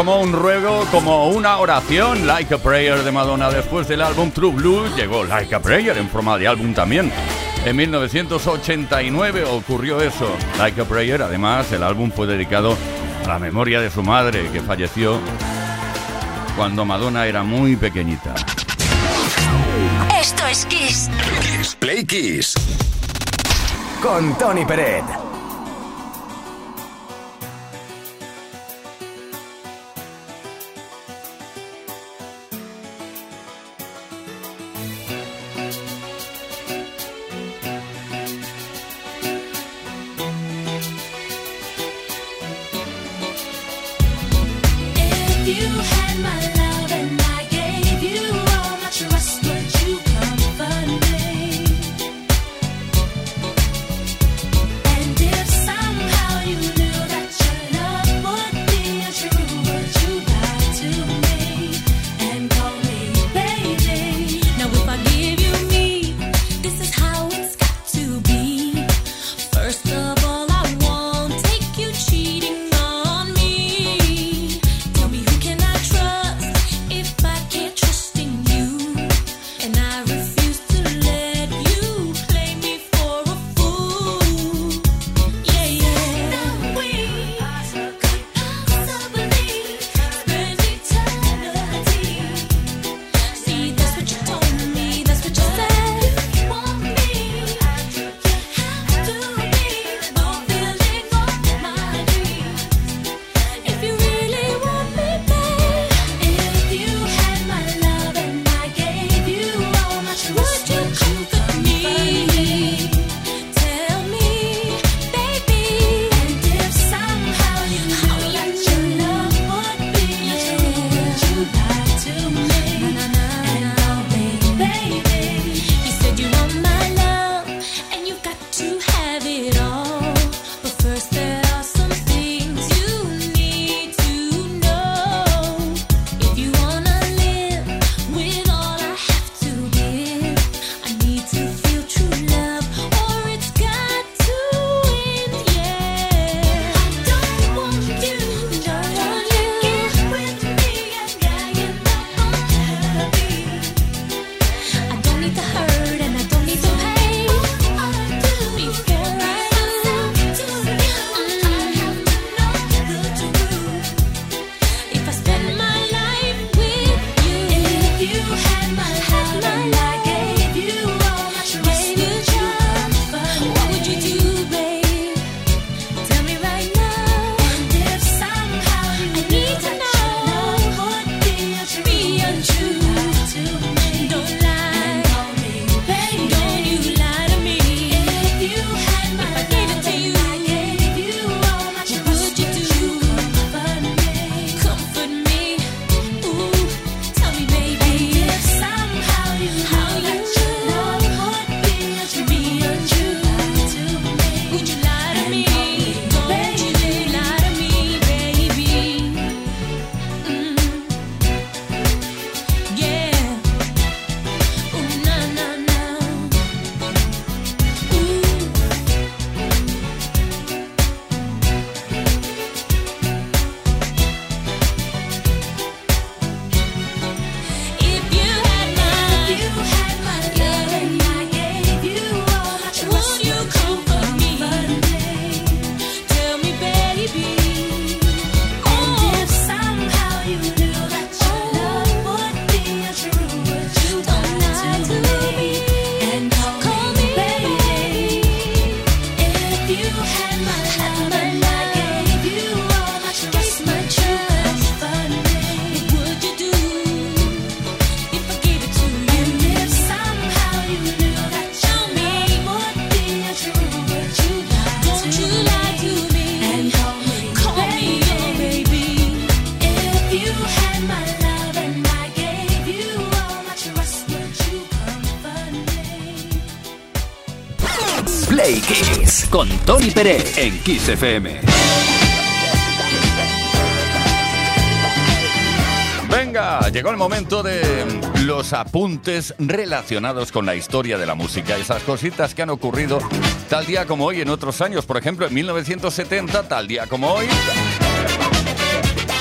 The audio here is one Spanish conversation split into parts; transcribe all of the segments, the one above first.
Como un ruego, como una oración. Like a Prayer de Madonna después del álbum True Blue llegó Like a Prayer en forma de álbum también. En 1989 ocurrió eso. Like a Prayer, además, el álbum fue dedicado a la memoria de su madre, que falleció cuando Madonna era muy pequeñita. Esto es Kiss. Kiss Play Kiss. Con Tony Peret. Con Tony Pérez en Kiss FM. Venga, llegó el momento de los apuntes relacionados con la historia de la música, esas cositas que han ocurrido tal día como hoy en otros años, por ejemplo en 1970, tal día como hoy.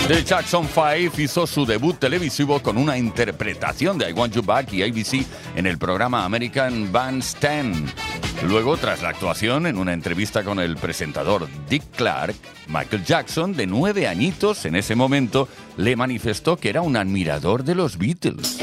The Jackson 5 hizo su debut televisivo con una interpretación de I Want You Back y ABC en el programa American Bandstand. Luego, tras la actuación en una entrevista con el presentador Dick Clark, Michael Jackson, de nueve añitos en ese momento, le manifestó que era un admirador de los Beatles.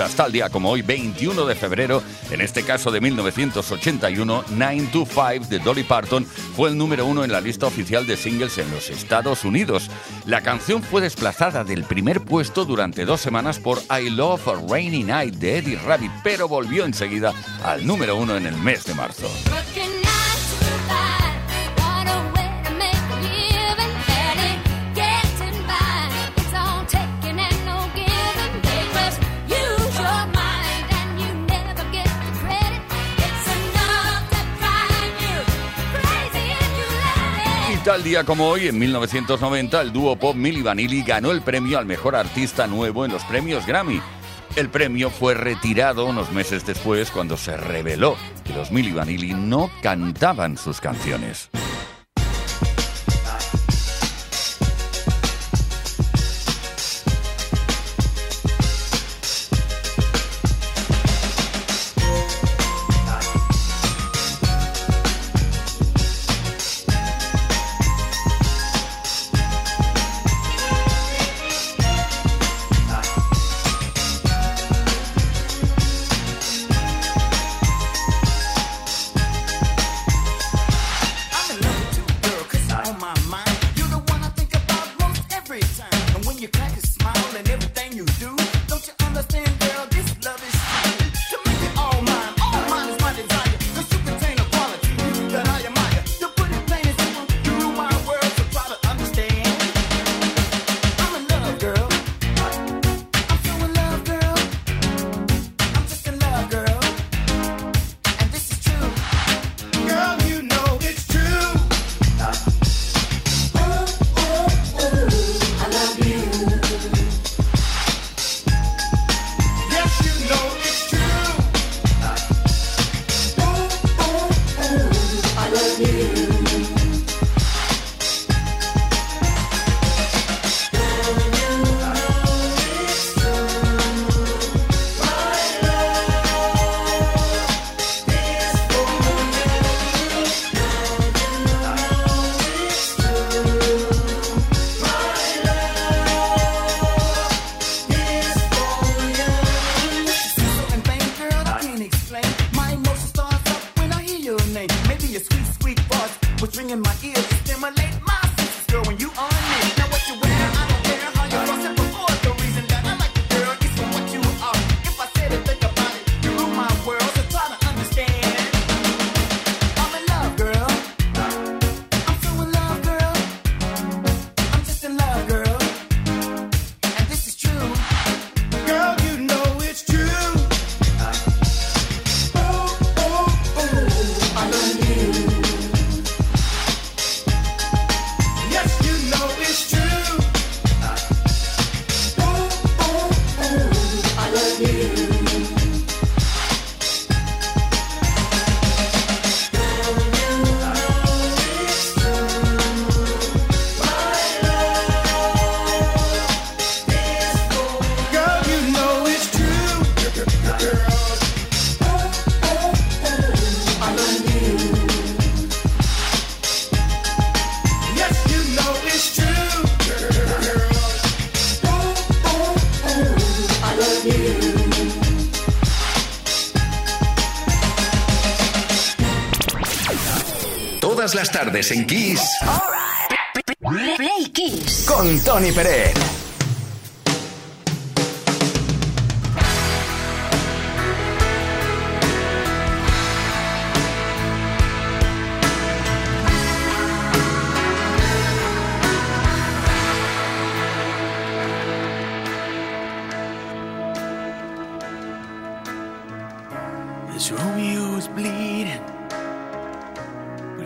Hasta el día como hoy, 21 de febrero, en este caso de 1981, 9 to 5 de Dolly Parton fue el número uno en la lista oficial de singles en los Estados Unidos. La canción fue desplazada del primer puesto durante dos semanas por I Love a Rainy Night de Eddie Rabbit, pero volvió enseguida al número uno en el mes de marzo. Tal día como hoy, en 1990, el dúo pop Milli Vanilli ganó el premio al mejor artista nuevo en los premios Grammy. El premio fue retirado unos meses después cuando se reveló que los Milli Vanilli no cantaban sus canciones. Right. Play Kiss. Con Tony Pérez.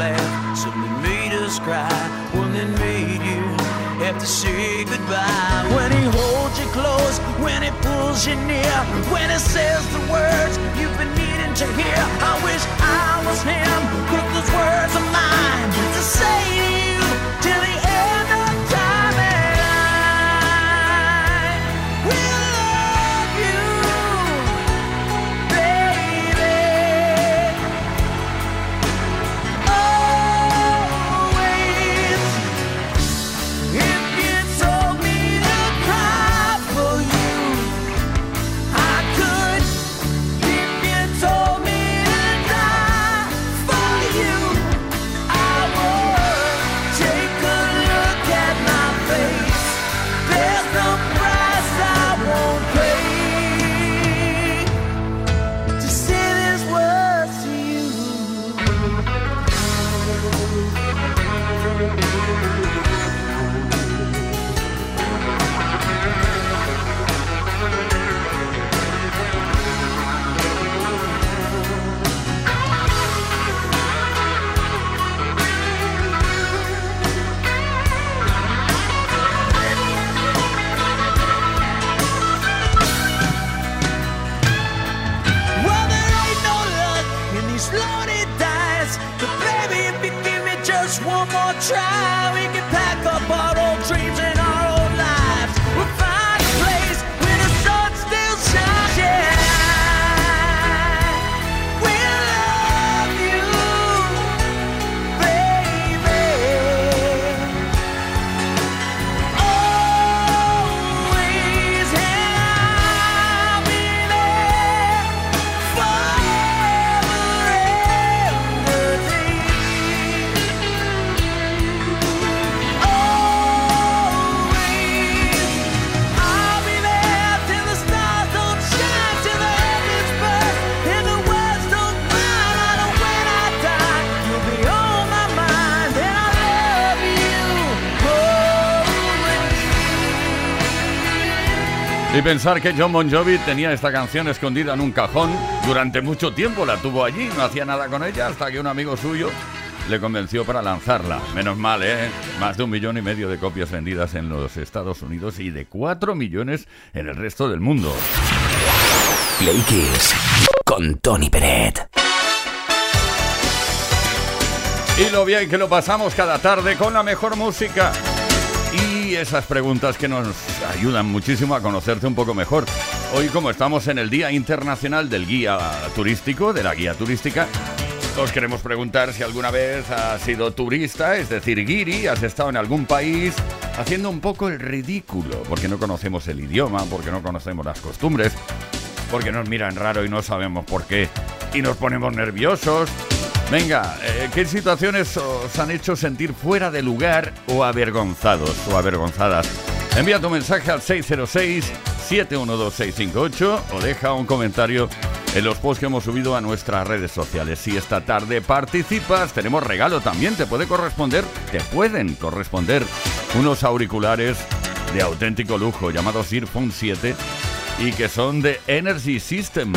laugh, something made us cry, one that made you have to say goodbye. When he holds you close, when he pulls you near, when he says the words you've been needing to hear. I wish I was him, but those words are mine to say Y pensar que John Bon Jovi tenía esta canción escondida en un cajón durante mucho tiempo, la tuvo allí, no hacía nada con ella hasta que un amigo suyo le convenció para lanzarla. Menos mal, ¿eh? Más de un millón y medio de copias vendidas en los Estados Unidos y de cuatro millones en el resto del mundo. Play Kiss con Tony Peret. Y lo bien que lo pasamos cada tarde con la mejor música. Y esas preguntas que nos ayudan muchísimo a conocerte un poco mejor. Hoy, como estamos en el Día Internacional del Guía Turístico, de la Guía Turística, os queremos preguntar si alguna vez has sido turista, es decir, guiri, has estado en algún país haciendo un poco el ridículo, porque no conocemos el idioma, porque no conocemos las costumbres, porque nos miran raro y no sabemos por qué, y nos ponemos nerviosos. Venga, eh, ¿qué situaciones os han hecho sentir fuera de lugar o avergonzados o avergonzadas? Envía tu mensaje al 606 712-658 o deja un comentario en los posts que hemos subido a nuestras redes sociales. Si esta tarde participas, tenemos regalo también, te puede corresponder, te pueden corresponder unos auriculares de auténtico lujo llamados Earphone 7 y que son de Energy System.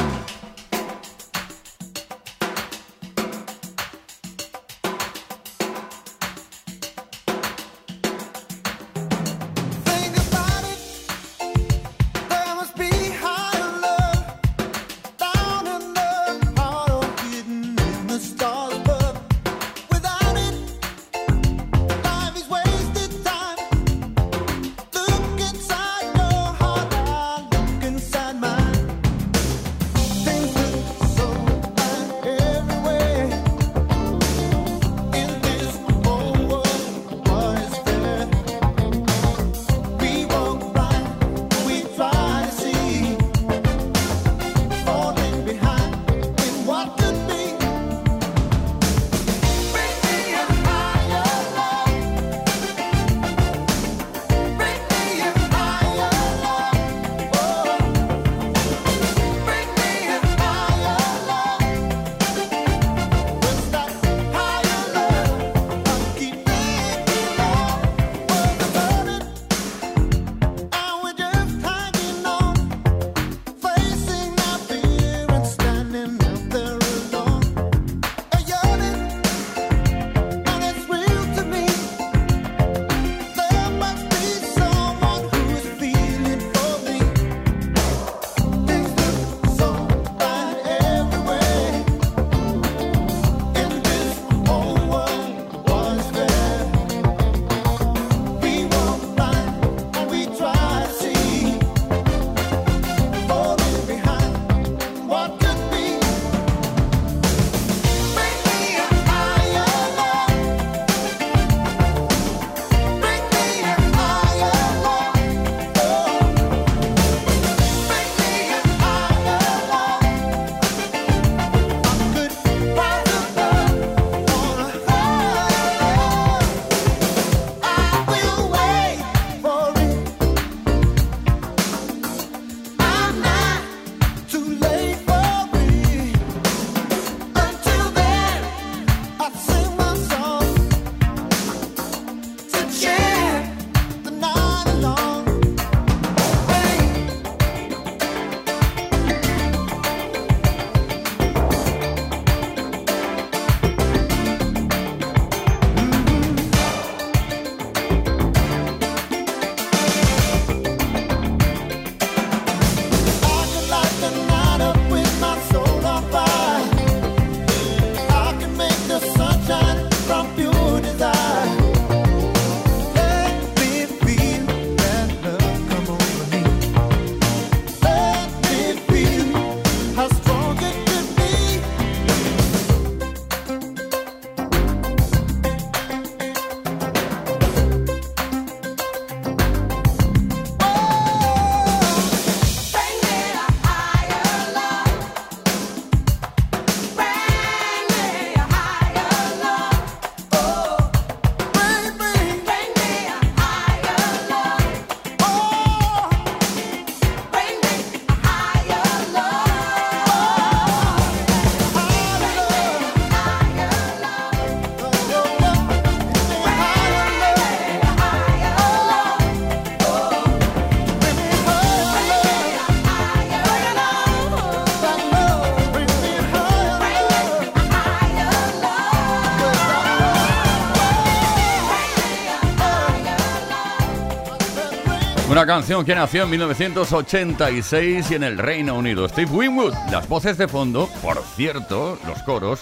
Canción que nació en 1986 y en el Reino Unido. Steve Winwood. Las voces de fondo, por cierto, los coros,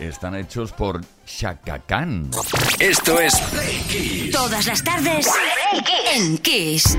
están hechos por Shaka Khan. Esto es Play Kiss. Todas las tardes en Kiss.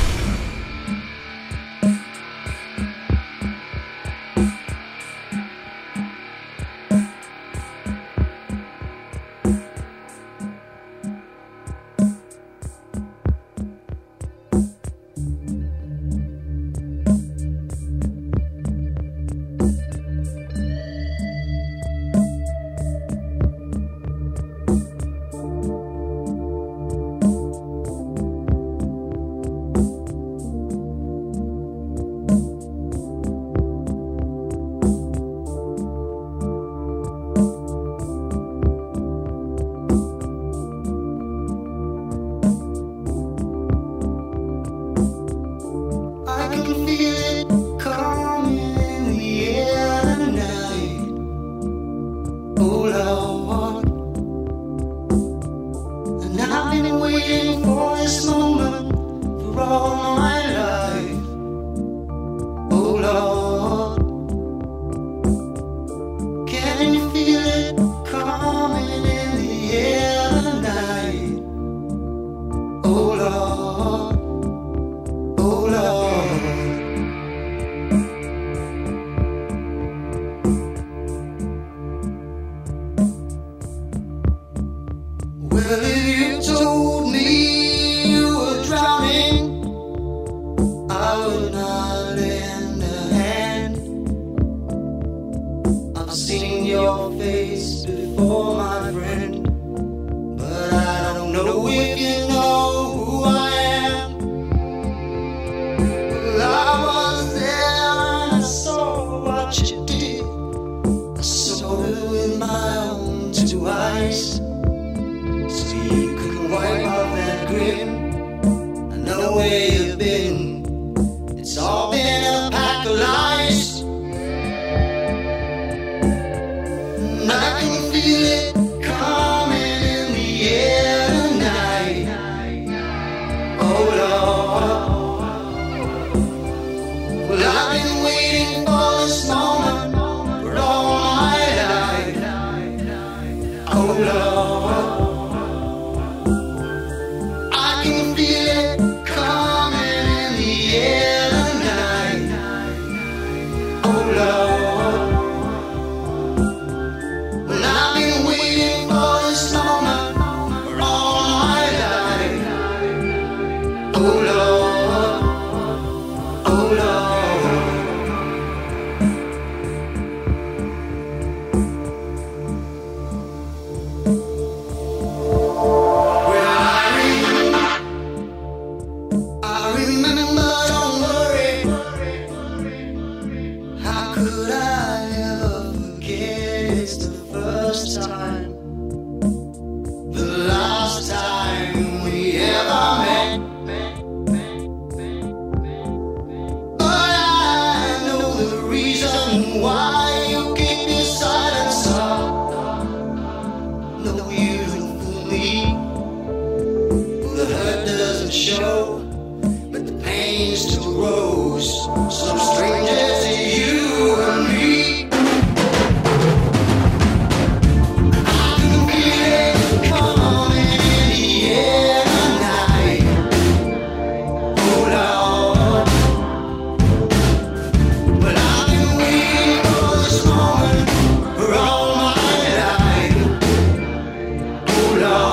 No.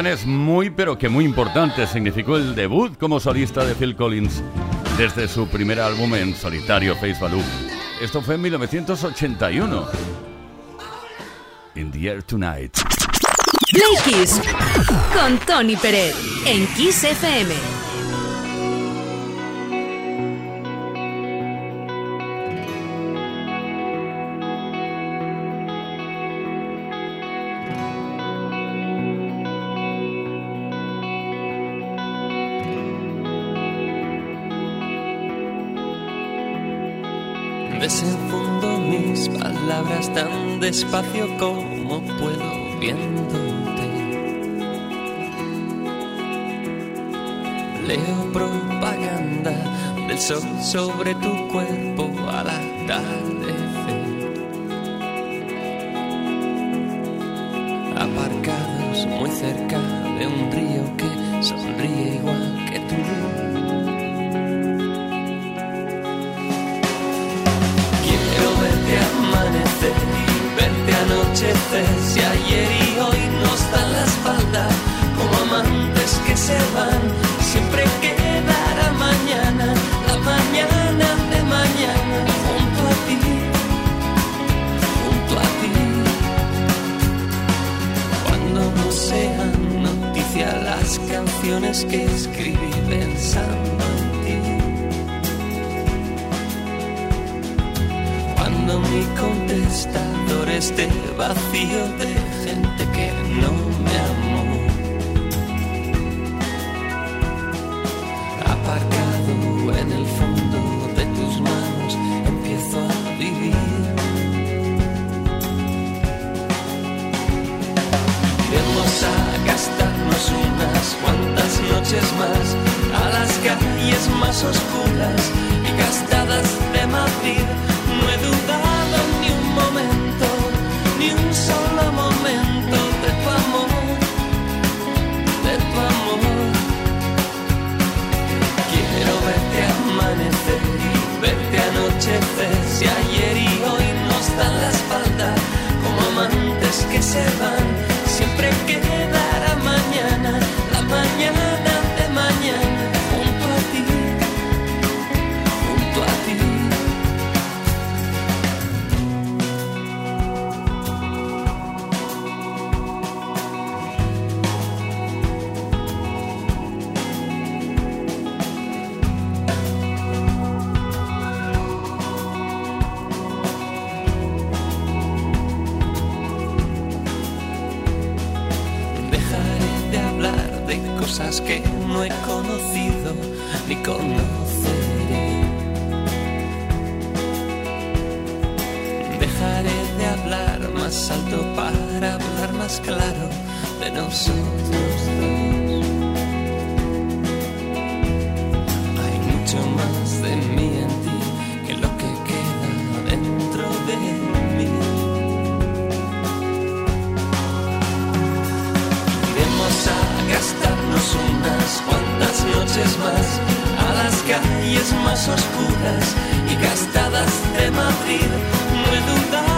Esta canción es muy pero que muy importante. Significó el debut como solista de Phil Collins desde su primer álbum en solitario Face Value. Esto fue en 1981. In the Air Tonight. Play Kiss con Tony Pérez en Kiss FM. Tan despacio como puedo viéndote. Leo propaganda del sol sobre tu cuerpo al atardecer. Aparcados muy cerca de un río que sonríe igual verte anochecer. Si ayer y hoy nos dan la espalda, como amantes que se van, siempre quedará mañana, la mañana de mañana, junto a ti, junto a ti. Cuando no sean noticia las canciones que escribí pensando en mi contestador esté vacío de gente que no me amó. Aparcado en el fondo de tus manos, empiezo a vivir. Vamos a gastarnos unas cuantas noches más a las calles más oscuras y gastadas de Madrid. No he dudado ni un momento, Si ayer y hoy nos dan la espalda, como amantes que se van, siempre quedará que no he conocido ni conoceré. Dejaré de hablar más alto para hablar más claro de nosotros. A las calles más oscuras y gastadas de Madrid. No he dudado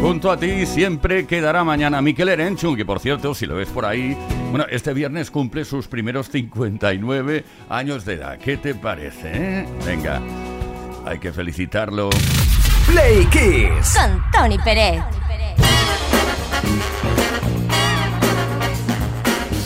Junto a ti siempre quedará mañana Miquel Erenchun, que por cierto, si lo ves por ahí, bueno, este viernes cumple sus primeros 59 años de edad. ¿Qué te parece? eh? Venga, hay que felicitarlo. Play Kiss. Con Tony Pérez.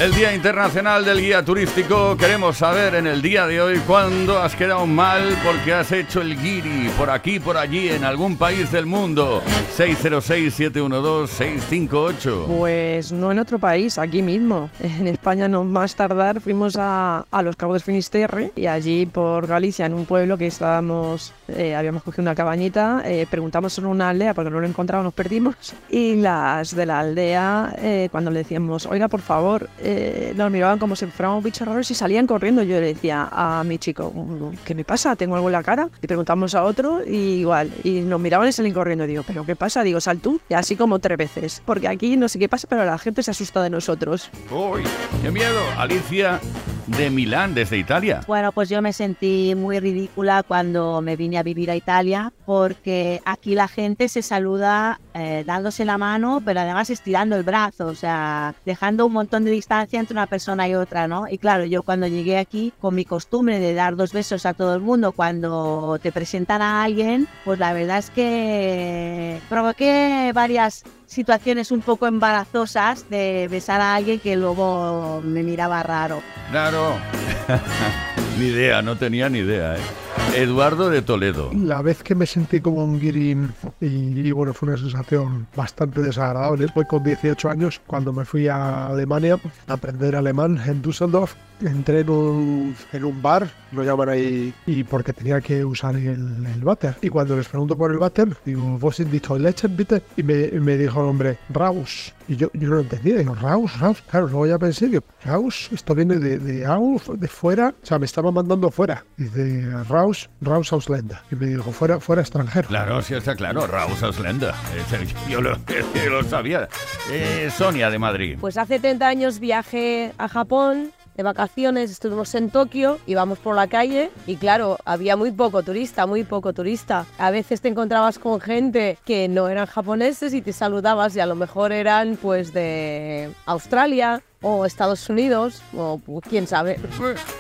El Día Internacional del Guía Turístico. Queremos saber en el día de hoy cuándo has quedado mal porque has hecho el guiri por aquí, por allí, en algún país del mundo. 606-712-658. Pues no en otro país, aquí mismo. En España no más tardar fuimos a, a los Cabos de Finisterre y allí por Galicia, en un pueblo que estábamos, eh, habíamos cogido una cabañita, eh, preguntamos en una aldea porque no lo encontramos, nos perdimos y las de la aldea eh, cuando le decíamos, oiga por favor, eh, nos miraban como si fuéramos bichos raros y salían corriendo. Yo le decía a mi chico, ¿qué me pasa? ¿Tengo algo en la cara? Y preguntamos a otro y igual. Y nos miraban y salían corriendo. Digo, ¿pero qué pasa? Digo, sal tú. Y así como tres veces. Porque aquí no sé qué pasa, pero la gente se asusta de nosotros. ¡Uy! ¡Qué miedo! Alicia de Milán, desde Italia. Bueno, pues yo me sentí muy ridícula cuando me vine a vivir a Italia porque aquí la gente se saluda eh, dándose la mano, pero además estirando el brazo, o sea, dejando un montón de distancia entre una persona y otra, ¿no? Y claro, yo cuando llegué aquí, con mi costumbre de dar dos besos a todo el mundo cuando te presentan a alguien, pues la verdad es que provoqué varias situaciones un poco embarazosas de besar a alguien que luego me miraba raro. Claro. ni idea, no tenía ni idea, ¿eh? Eduardo de Toledo. La vez que me sentí como un guiri y, y, bueno, fue una sensación bastante desagradable. Fue con 18 años cuando me fui a Alemania a aprender alemán en Düsseldorf. Entré en un, en un bar, lo llaman ahí, y porque tenía que usar el, el váter. Y cuando les pregunto por el váter, digo, ¿vos in Toiletten, bitte? Y me, me dijo el hombre, Raus. Y yo, yo no lo entendía, digo, Raus, Raus. Claro, luego ya pensé, digo, Raus, esto viene de, de Aus, de fuera. O sea, me estaba mandando fuera. Dice, Raus, Raus Ausländer. Y me dijo, fuera, fuera extranjero. Claro, sí está claro, Raus Ausländer. Yo lo, yo lo sabía. Eh, Sonia de Madrid. Pues hace 30 años viajé a Japón de vacaciones, estuvimos en Tokio, íbamos por la calle y claro, había muy poco turista, muy poco turista. A veces te encontrabas con gente que no eran japoneses y te saludabas y a lo mejor eran pues de Australia o Estados Unidos o pues, quién sabe.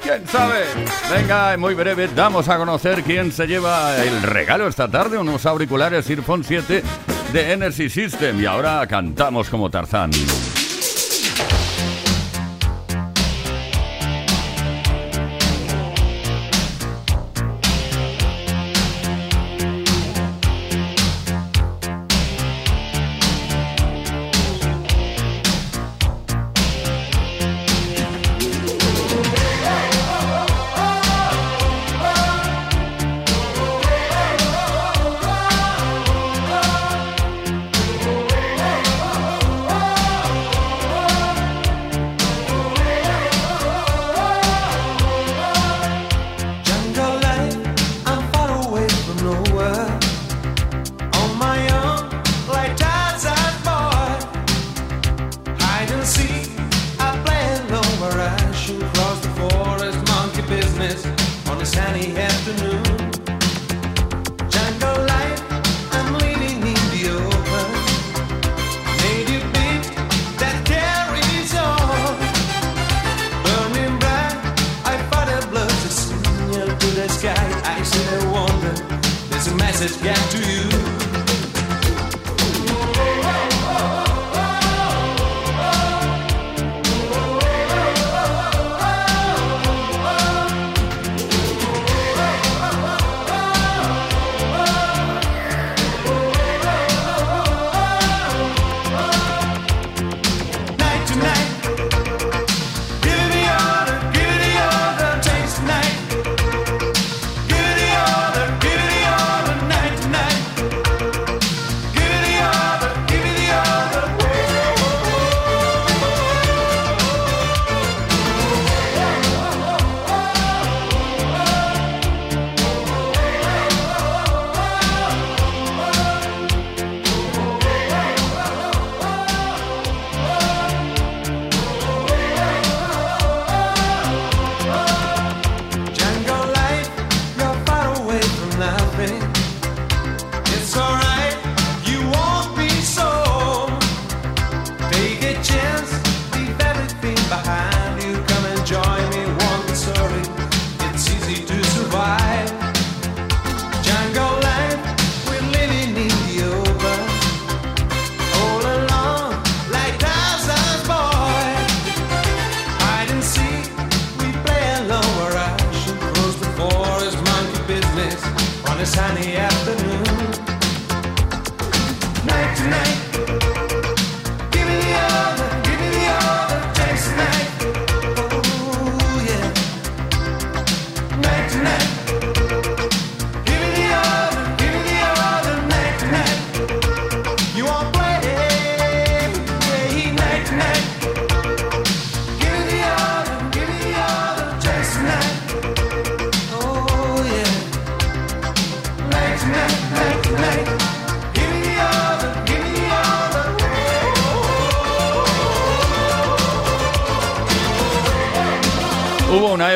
¿Quién sabe? Venga, muy breve, damos a conocer quién se lleva el regalo esta tarde, unos auriculares Earphone 7 de Energy System y ahora cantamos como Tarzán. Tonight.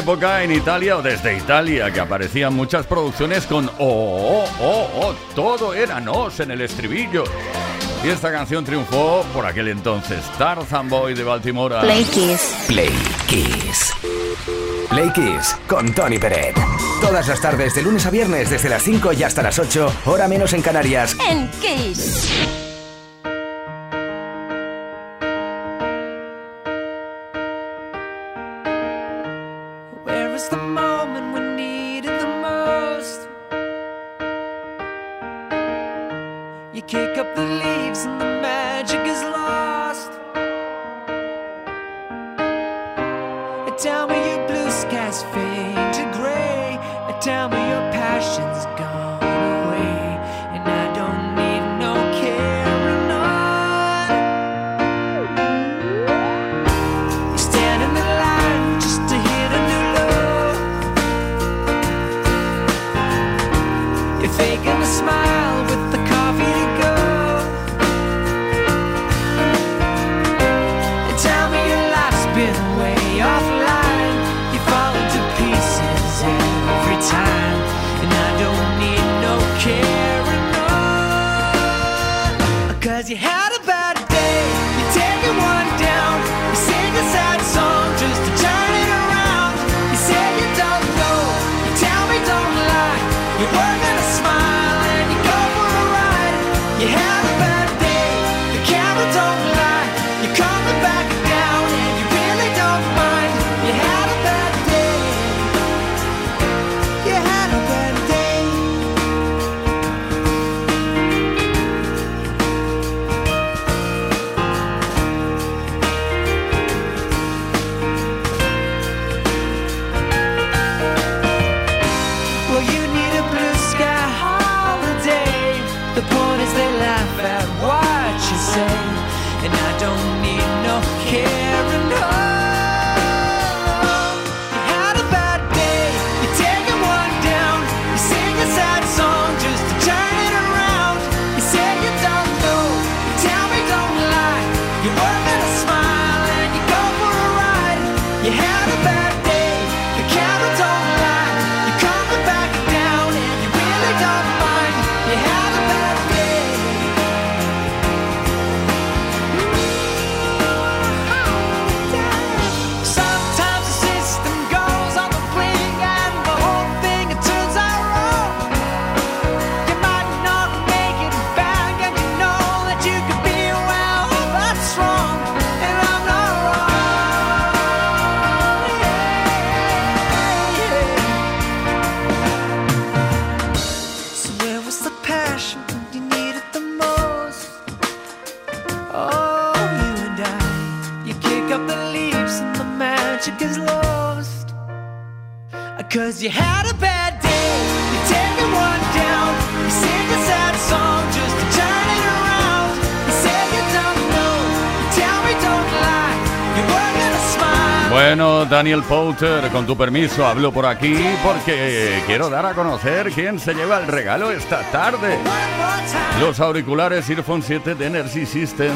época en Italia o desde Italia que aparecían muchas producciones con oh, oh, oh, oh, todo era nos en el estribillo. Y esta canción triunfó por aquel entonces, Tarzan Boy de Baltimore. Play Kiss. Play Kiss. Play Kiss con Tony Peret. Todas las tardes, de lunes a viernes, desde las 5 y hasta las 8, hora menos en Canarias. En Kiss. Bueno, Daniel Pouter, con tu permiso, hablo por aquí porque quiero dar a conocer quién se lleva el regalo esta tarde. Los auriculares Earphone 7 de Energy System.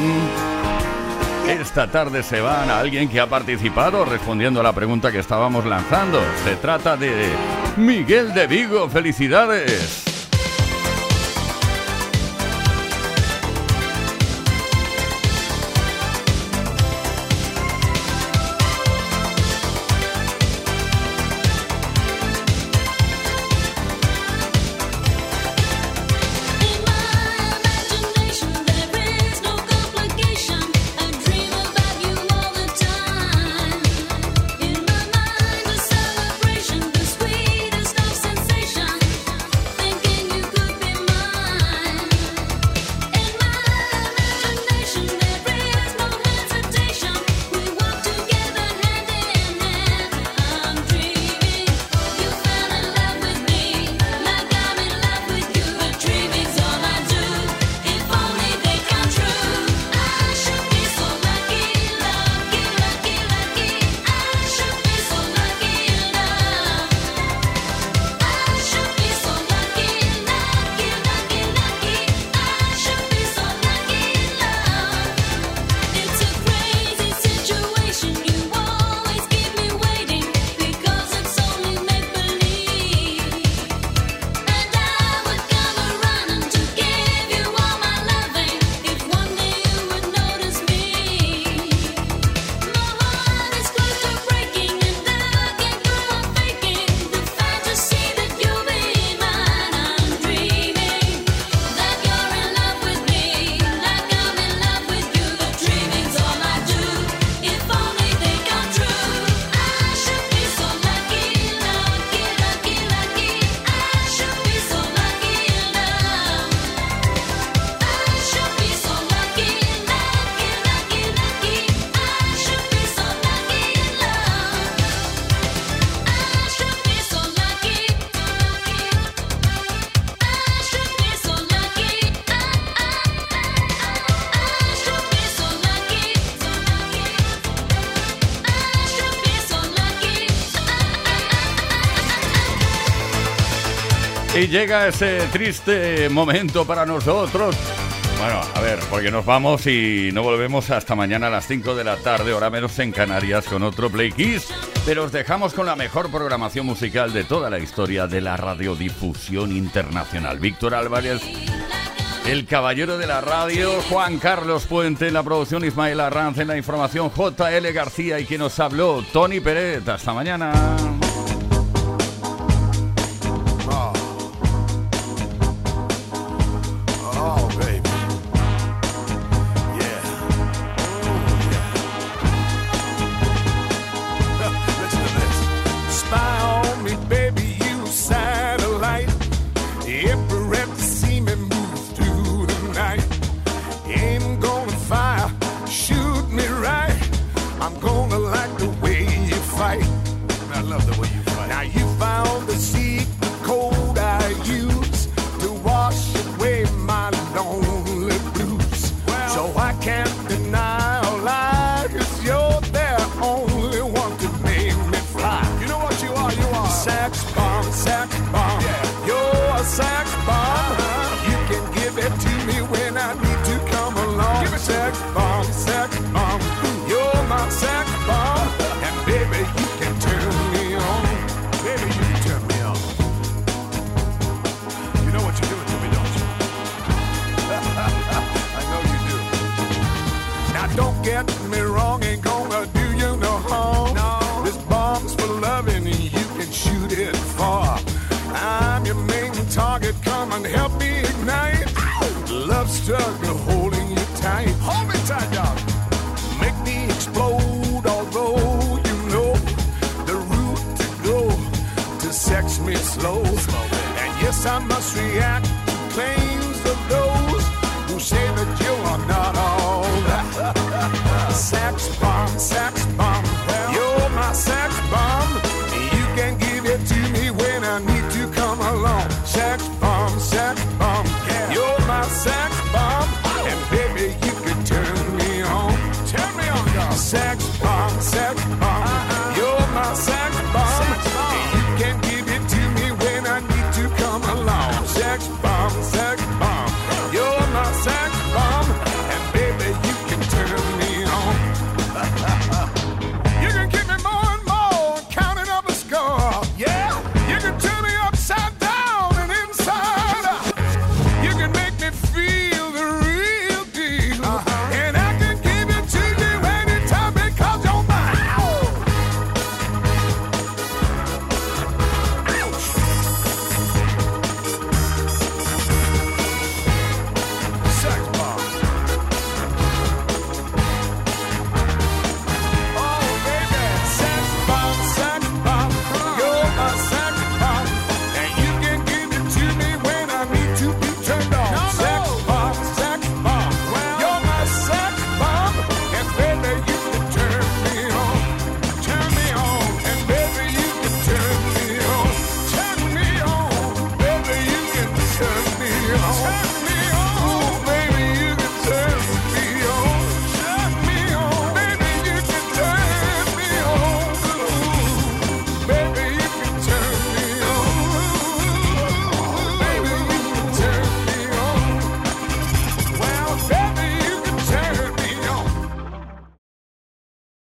Esta tarde se van a alguien que ha participado respondiendo a la pregunta que estábamos lanzando. Se trata de Miguel de Vigo. ¡Felicidades! llega ese triste momento para nosotros. Bueno, a ver, porque nos vamos y no volvemos hasta mañana a las 5 de la tarde, hora menos en Canarias, con otro Play Kiss. Pero os dejamos con la mejor programación musical de toda la historia de la radiodifusión internacional. Víctor Álvarez, el caballero de la radio, Juan Carlos Puente, en la producción Ismael Arranz, en la información JL García y quien nos habló, Tony Pérez. Hasta mañana.